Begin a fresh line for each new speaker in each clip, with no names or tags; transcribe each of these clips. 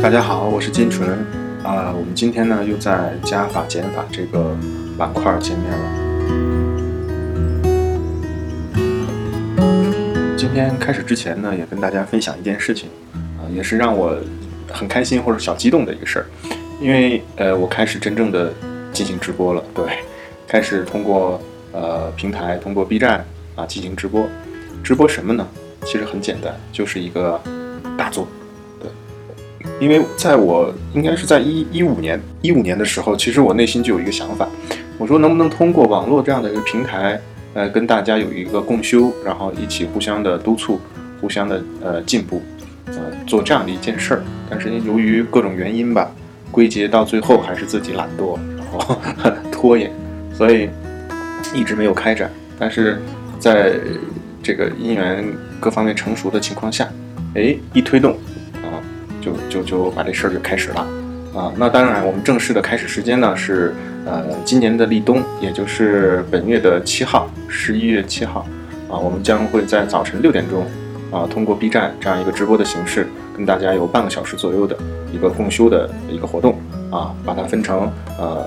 大家好，我是金纯啊、我们今天呢又在加法减法这个板块见面了。今天开始之前呢，也跟大家分享一件事情啊、也是让我很开心或者小激动的一个事儿，因为呃，我开始真正的进行直播了，对，开始通过呃平台，通过 B 站啊进行直播。直播什么呢？其实很简单，就是一个大作。因为在我应该是在一一五年一五年的时候，其实我内心就有一个想法，我说能不能通过网络这样的一个平台，呃，跟大家有一个共修，然后一起互相的督促，互相的呃进步，呃，做这样的一件事儿。但是由于各种原因吧，归结到最后还是自己懒惰，然后 拖延，所以一直没有开展。但是在这个因缘各方面成熟的情况下，哎，一推动。就就就把这事儿就开始了，啊，那当然，我们正式的开始时间呢是呃今年的立冬，也就是本月的七号，十一月七号，啊，我们将会在早晨六点钟，啊，通过 B 站这样一个直播的形式，跟大家有半个小时左右的一个共修的一个活动，啊，把它分成呃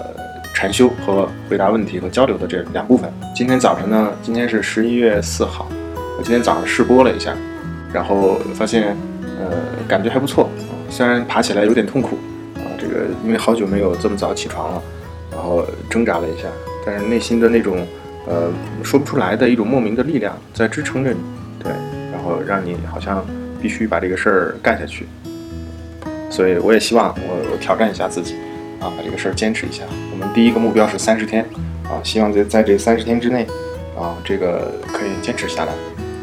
禅修和回答问题和交流的这两部分。今天早晨呢，今天是十一月四号，我今天早上试播了一下，然后发现。呃，感觉还不错啊，虽然爬起来有点痛苦啊，这个因为好久没有这么早起床了，然后挣扎了一下，但是内心的那种呃说不出来的一种莫名的力量在支撑着你，对，然后让你好像必须把这个事儿干下去，所以我也希望我我挑战一下自己啊，把这个事儿坚持一下。我们第一个目标是三十天啊，希望在在这三十天之内啊，这个可以坚持下来，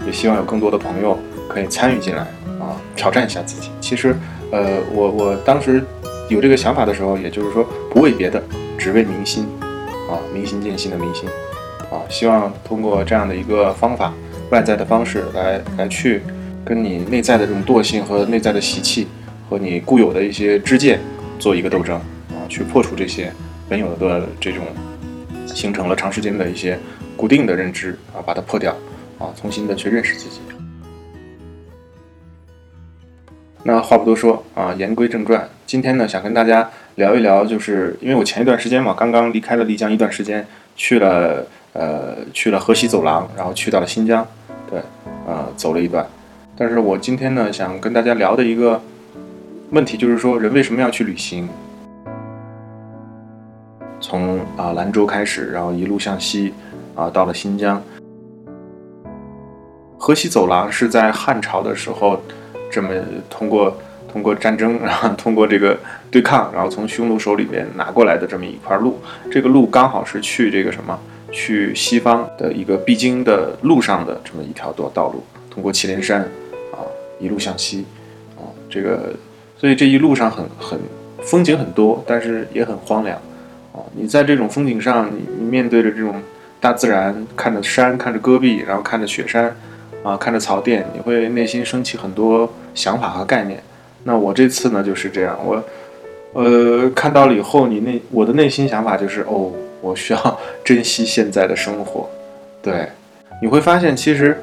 也希望有更多的朋友可以参与进来。挑战一下自己。其实，呃，我我当时有这个想法的时候，也就是说不为别的，只为民心，啊，明心见性的民心，啊，希望通过这样的一个方法，外在的方式来来去跟你内在的这种惰性和内在的习气和你固有的一些知见做一个斗争，啊，去破除这些本有的这种形成了长时间的一些固定的认知，啊，把它破掉，啊，重新的去认识自己。那话不多说啊，言归正传。今天呢，想跟大家聊一聊，就是因为我前一段时间嘛，刚刚离开了丽江一段时间，去了呃去了河西走廊，然后去到了新疆，对，呃走了一段。但是我今天呢，想跟大家聊的一个问题，就是说人为什么要去旅行？从啊兰州开始，然后一路向西，啊到了新疆。河西走廊是在汉朝的时候。这么通过通过战争，然后通过这个对抗，然后从匈奴手里边拿过来的这么一块路，这个路刚好是去这个什么，去西方的一个必经的路上的这么一条道道路，通过祁连山，啊，一路向西，啊，这个，所以这一路上很很风景很多，但是也很荒凉，啊，你在这种风景上，你你面对着这种大自然，看着山，看着戈壁，然后看着雪山。啊，看着草甸，你会内心升起很多想法和概念。那我这次呢就是这样，我，呃，看到了以后，你内我的内心想法就是，哦，我需要 珍惜现在的生活。对，你会发现，其实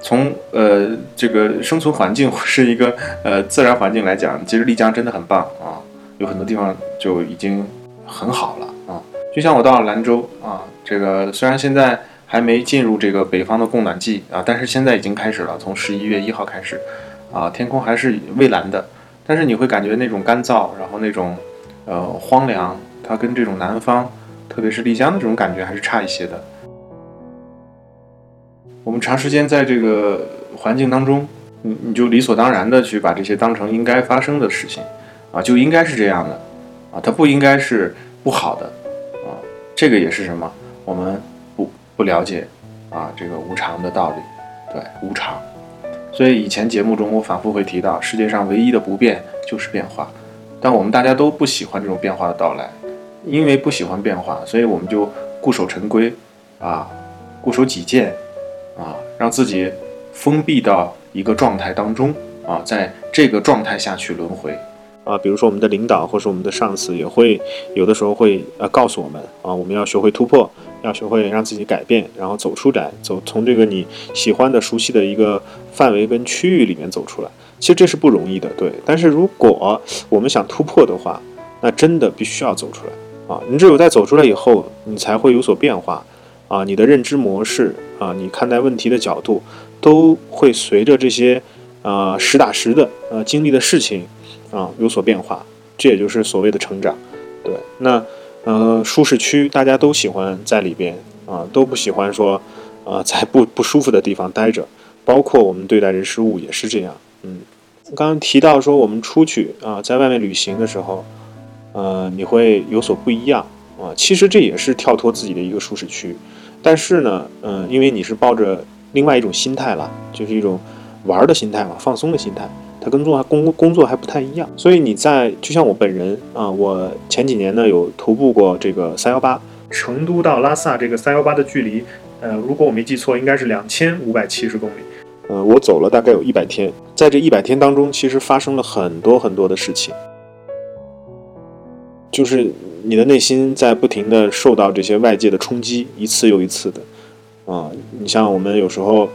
从呃这个生存环境是一个呃自然环境来讲，其实丽江真的很棒啊，有很多地方就已经很好了啊。就像我到了兰州啊，这个虽然现在。还没进入这个北方的供暖季啊，但是现在已经开始了。从十一月一号开始，啊，天空还是蔚蓝的，但是你会感觉那种干燥，然后那种呃荒凉，它跟这种南方，特别是丽江的这种感觉还是差一些的。我们长时间在这个环境当中，你你就理所当然的去把这些当成应该发生的事情，啊，就应该是这样的，啊，它不应该是不好的，啊，这个也是什么？我们。不了解啊，这个无常的道理，对无常，所以以前节目中我反复会提到，世界上唯一的不变就是变化，但我们大家都不喜欢这种变化的到来，因为不喜欢变化，所以我们就固守陈规，啊，固守己见，啊，让自己封闭到一个状态当中，啊，在这个状态下去轮回。啊，比如说我们的领导或是我们的上司也会有的时候会呃告诉我们啊，我们要学会突破，要学会让自己改变，然后走出来，走从这个你喜欢的、熟悉的一个范围跟区域里面走出来。
其实这是不容易的，对。但是如果我们想突破的话，那真的必须要走出来啊！你只有在走出来以后，你才会有所变化啊！你的认知模式啊，你看待问题的角度，都会随着这些啊实打实的呃经历的事情啊有所变化。这也就是所谓的成长，对。那呃舒适区大家都喜欢在里边啊，都不喜欢说啊在不不舒服的地方待着，包括我们对待人事物也是这样。嗯，刚刚提到说我们出去啊，在外面旅行的时候。呃，你会有所不一样啊。其实这也是跳脱自己的一个舒适区，但是呢，嗯，因为你是抱着另外一种心态了，就是一种玩的心态嘛，放松的心态，它跟做工工作还不太一样。所以你在就像我本人啊，我前几年呢有徒步过这个三幺八，成都到拉萨这个三幺八的距离，呃，如果我没记错，应该是两千五百七十公里。呃，我走了大概有一百天，在这一百天当中，其实发生了很多很多的事情。就是你的内心在不停的受到这些外界的冲击，一次又一次的，啊，你像我们有时候，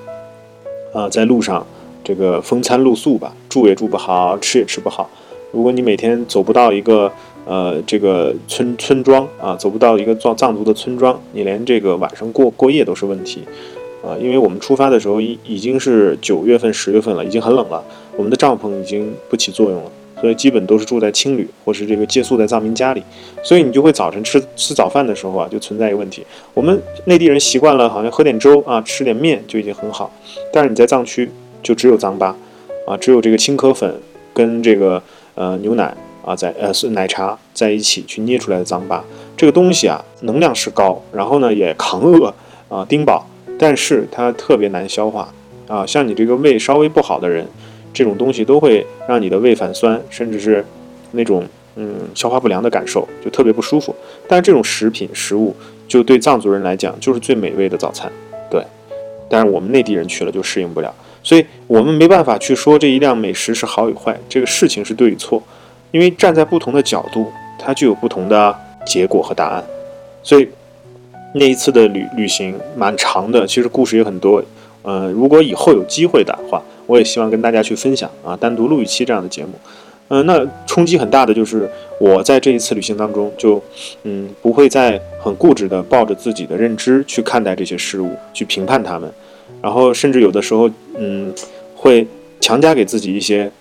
啊，在路上这个风餐露宿吧，住也住不好，吃也吃不好。如果你每天走不到一个呃这个村村庄啊，走不到一个藏藏族的村庄，你连这个晚上过过夜都是问题，啊，因为我们出发的时候已已经是九月份十月份了，已经很冷了，我们的帐篷已经不起作用了。所以基本都是住在青旅，或是这个借宿在藏民家里，所以你就会早晨吃吃早饭的时候啊，就存在一个问题。我们内地人习惯了，好像喝点粥啊，吃点面就已经很好。但是你在藏区就只有糌粑啊，只有这个青稞粉跟这个呃牛奶啊，在呃是奶茶在一起去捏出来的糌粑，这个东西啊，能量是高，然后呢也抗饿啊丁饱，但是它特别难消化啊，像你这个胃稍微不好的人。这种东西都会让你的胃反酸，甚至是那种嗯消化不良的感受，就特别不舒服。但是这种食品食物，就对藏族人来讲就是最美味的早餐，对。但是我们内地人去了就适应不了，所以我们没办法去说这一辆美食是好与坏，这个事情是对与错，因为站在不同的角度，它就有不同的结果和答案。所以那一次的旅旅行蛮长的，其实故事也很多。呃，如果以后有机会的话。我也希望跟大家去分享啊，单独录一期这样的节目。嗯，那冲击很大的就是我在这一次旅行当中，就嗯不会再很固执的抱着自己的认知去看待这些事物，去评判他们，然后甚至有的时候嗯会强加给自己一些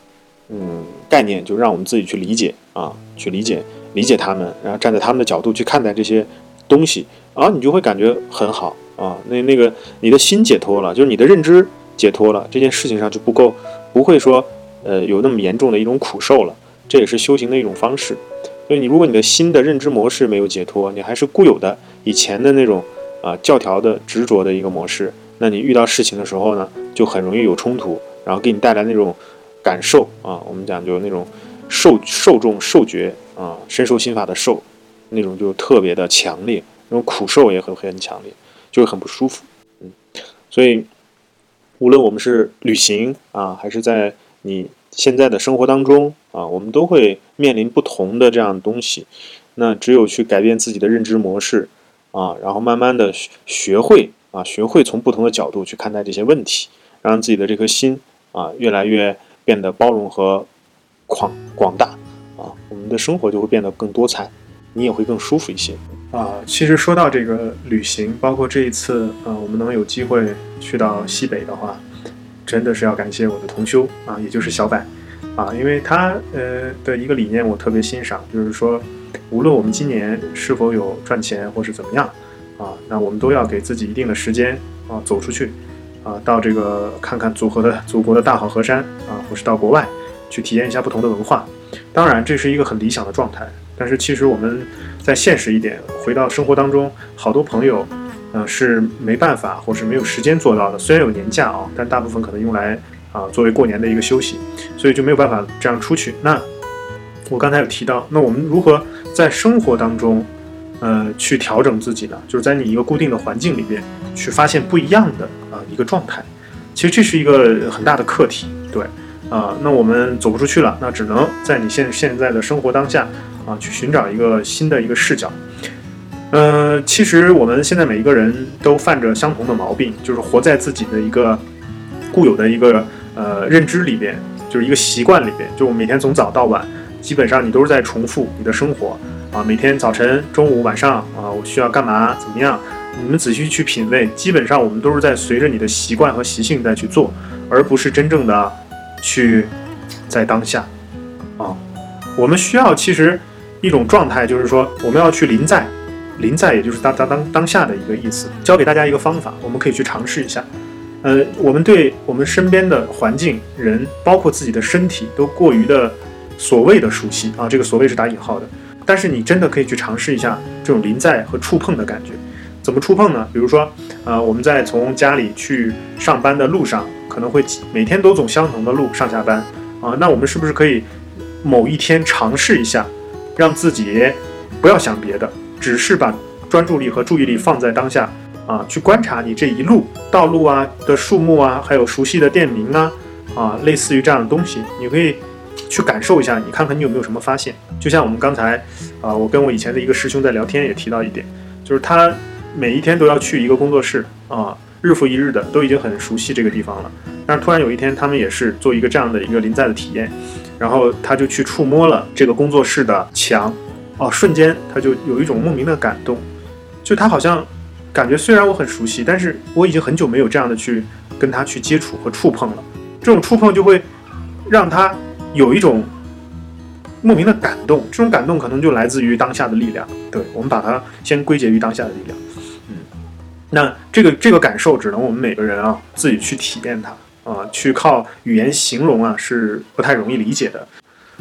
嗯概念，就让我们自己去理解啊，去理解理解他们，然后站在他们的角度去看待这些东西，然后你就会感觉很好啊，那那个你的心解脱了，就是你的认知。解脱了这件事情上就不够，不会说，呃，有那么严重的一种苦受了。这也是修行的一种方式。所以你如果你的新的认知模式没有解脱，你还是固有的以前的那种啊教条的执着的一个模式，那你遇到事情的时候呢，就很容易有冲突，然后给你带来那种感受啊，我们讲就那种受受众受觉啊，深受心法的受，那种就特别的强烈，那种苦受也很会很强烈，就会很不舒服。嗯，所以。无论我们是旅行啊，还是在你现在的生活当中啊，我们都会面临不同的这样东西。那只有去改变自己的认知模式啊，然后慢慢的学会啊，学会从不同的角度去看待这些问题，让自己的这颗心啊越来越变得包容和广广大啊，我们的生活就会变得更多彩，你也会更舒服一些。啊，其实说到这个旅行，包括这一次，呃，我们能有机会去到西北的话，真的是要感谢我的同修啊，也就是小柏，啊，因为他呃的一个理念我特别欣赏，就是说，无论我们今年是否有赚钱或是怎么样，啊，那我们都要给自己一定的时间啊，走出去，啊，到这个看看祖国的祖国的大好河山啊，或是到国外去体验一下不同的文化。当然，这是一个很理想的状态，但是其实我们。再现实一点，回到生活当中，好多朋友，呃，是没办法或是没有时间做到的。虽然有年假啊，但大部分可能用来啊作为过年的一个休息，所以就没有办法这样出去。那我刚才有提到，那我们如何在生活当中，呃，去调整自己呢？就是在你一个固定的环境里边去发现不一样的啊一个状态。其实这是一个很大的课题，对，啊，那我们走不出去了，那只能在你现现在的生活当下。啊，去寻找一个新的一个视角。呃，其实我们现在每一个人都犯着相同的毛病，就是活在自己的一个固有的一个呃认知里边就是一个习惯里边，就我每天从早到晚，基本上你都是在重复你的生活啊。每天早晨、中午、晚上啊，我需要干嘛？怎么样？你们仔细去品味，基本上我们都是在随着你的习惯和习性在去做，而不是真正的去在当下啊。我们需要其实一种状态，就是说我们要去临在，临在也就是当当当当下的一个意思。教给大家一个方法，我们可以去尝试一下。呃，我们对我们身边的环境、人，包括自己的身体，都过于的所谓的熟悉啊。这个所谓是打引号的，但是你真的可以去尝试一下这种临在和触碰的感觉。怎么触碰呢？比如说，呃，我们在从家里去上班的路上，可能会每天都走相同的路上下班啊。那我们是不是可以某一天尝试一下，让自己不要想别的，只是把专注力和注意力放在当下？啊，去观察你这一路道路啊的树木啊，还有熟悉的店名啊，啊，类似于这样的东西，你可以去感受一下，你看看你有没有什么发现。就像我们刚才啊，我跟我以前的一个师兄在聊天也提到一点，就是他每一天都要去一个工作室啊，日复一日的都已经很熟悉这个地方了。但是突然有一天，他们也是做一个这样的一个临在的体验，然后他就去触摸了这个工作室的墙，哦，瞬间他就有一种莫名的感动，就他好像。感觉虽然我很熟悉，但是我已经很久没有这样的去跟他去接触和触碰了。这种触碰就会让他有一种莫名的感动，这种感动可能就来自于当下的力量。对我们把它先归结于当下的力量。嗯，那这个这个感受只能我们每个人啊自己去体验它啊，去靠语言形容啊是不太容易理解的。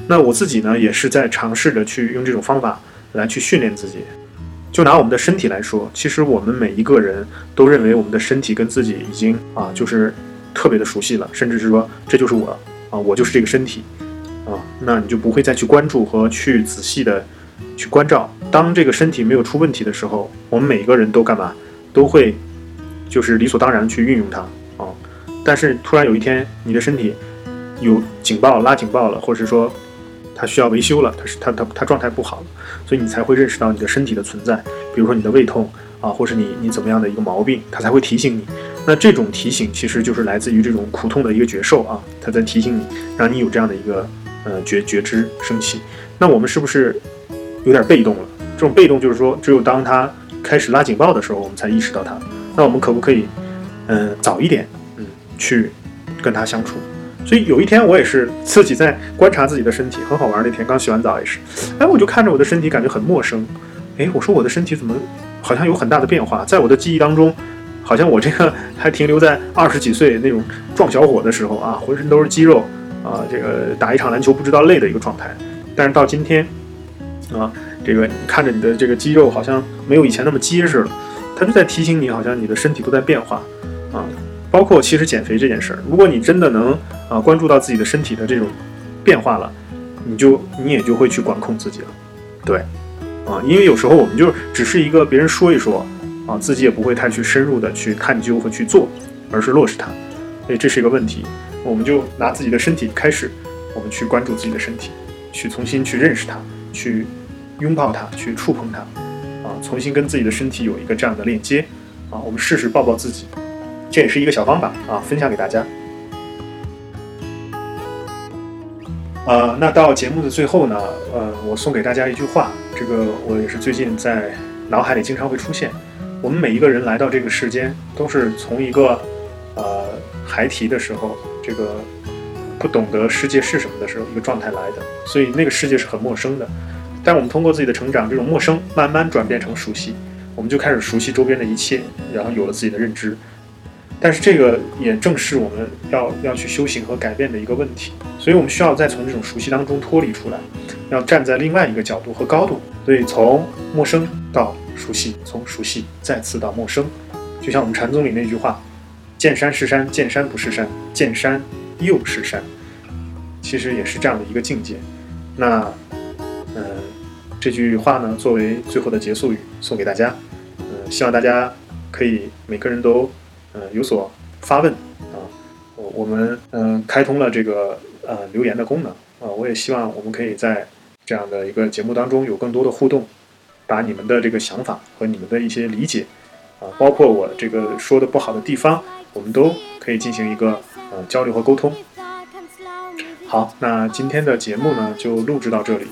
那我自己呢也是在尝试着去用这种方法来去训练自己。就拿我们的身体来说，其实我们每一个人都认为我们的身体跟自己已经啊，就是特别的熟悉了，甚至是说这就是我啊，我就是这个身体，那你就不会再去关注和去仔细的去关照。当这个身体没有出问题的时候，我们每一个人都干嘛？都会就是理所当然去运用它啊。但是突然有一天，你的身体有警报拉警报了，或者是说。它需要维修了，它是它它它状态不好了，所以你才会认识到你的身体的存在，比如说你的胃痛啊，或是你你怎么样的一个毛病，它才会提醒你。那这种提醒其实就是来自于这种苦痛的一个觉受啊，它在提醒你，让你有这样的一个呃觉觉知升起。那我们是不是有点被动了？这种被动就是说，只有当它开始拉警报的时候，我们才意识到它。那我们可不可以嗯早一点嗯去跟它相处？所以有一天我也是自己在观察自己的身体，很好玩。那天刚洗完澡也是，哎，我就看着我的身体，感觉很陌生。哎，我说我的身体怎么好像有很大的变化？在我的记忆当中，好像我这个还停留在二十几岁那种壮小伙的时候啊，浑身都是肌肉啊，这个打一场篮球不知道累的一个状态。但是到今天啊，这个你看着你的这个肌肉好像没有以前那么结实了，它就在提醒你，好像你的身体都在变化啊。包括其实减肥这件事儿，如果你真的能啊关注到自己的身体的这种变化了，你就你也就会去管控自己了，对，啊，因为有时候我们就只是一个别人说一说啊，自己也不会太去深入的去探究和去做，而是落实它，所以这是一个问题。我们就拿自己的身体开始，我们去关注自己的身体，去重新去认识它，去拥抱它，去触碰它，啊，重新跟自己的身体有一个这样的链接，啊，我们试试抱抱自己。这也是一个小方法啊，分享给大家。呃，那到节目的最后呢，呃，我送给大家一句话，这个我也是最近在脑海里经常会出现。我们每一个人来到这个世间，都是从一个呃孩提的时候，这个不懂得世界是什么的时候，一个状态来的，所以那个世界是很陌生的。但我们通过自己的成长，这种陌生慢慢转变成熟悉，我们就开始熟悉周边的一切，然后有了自己的认知。但是这个也正是我们要要去修行和改变的一个问题，所以我们需要再从这种熟悉当中脱离出来，要站在另外一个角度和高度。所以从陌生到熟悉，从熟悉再次到陌生，就像我们禅宗里那句话：“见山是山，见山不是山，见山又是山。”其实也是这样的一个境界。那，嗯，这句话呢，作为最后的结束语送给大家。嗯，希望大家可以每个人都。呃，有所发问啊，我我们嗯开通了这个呃留言的功能啊，我也希望我们可以在这样的一个节目当中有更多的互动，把你们的这个想法和你们的一些理解啊，包括我这个说的不好的地方，我们都可以进行一个呃交流和沟通。好，那今天的节目呢就录制到这里，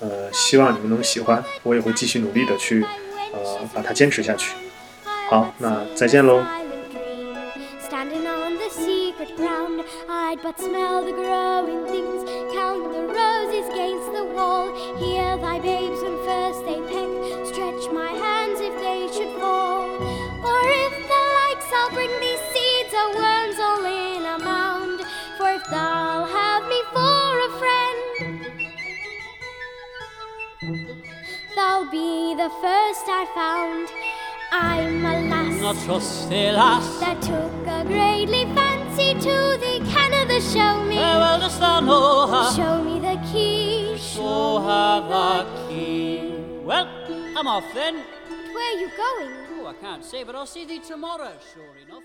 呃，希望你们能喜欢，我也会继续努力的去，呃，把它坚持下去。好，那再见喽。
Standing on the secret ground, I'd but smell the growing things, count the roses against the wall, hear thy babes the first I found. I'm a lass
a trusty lass.
that took a greatly fancy to thee. Canada, show me,
Eh, well, dost thou know her?
show me the key.
Show her the key. Well, I'm off then.
Where are you going?
Oh, I can't say, but I'll see thee tomorrow, sure enough.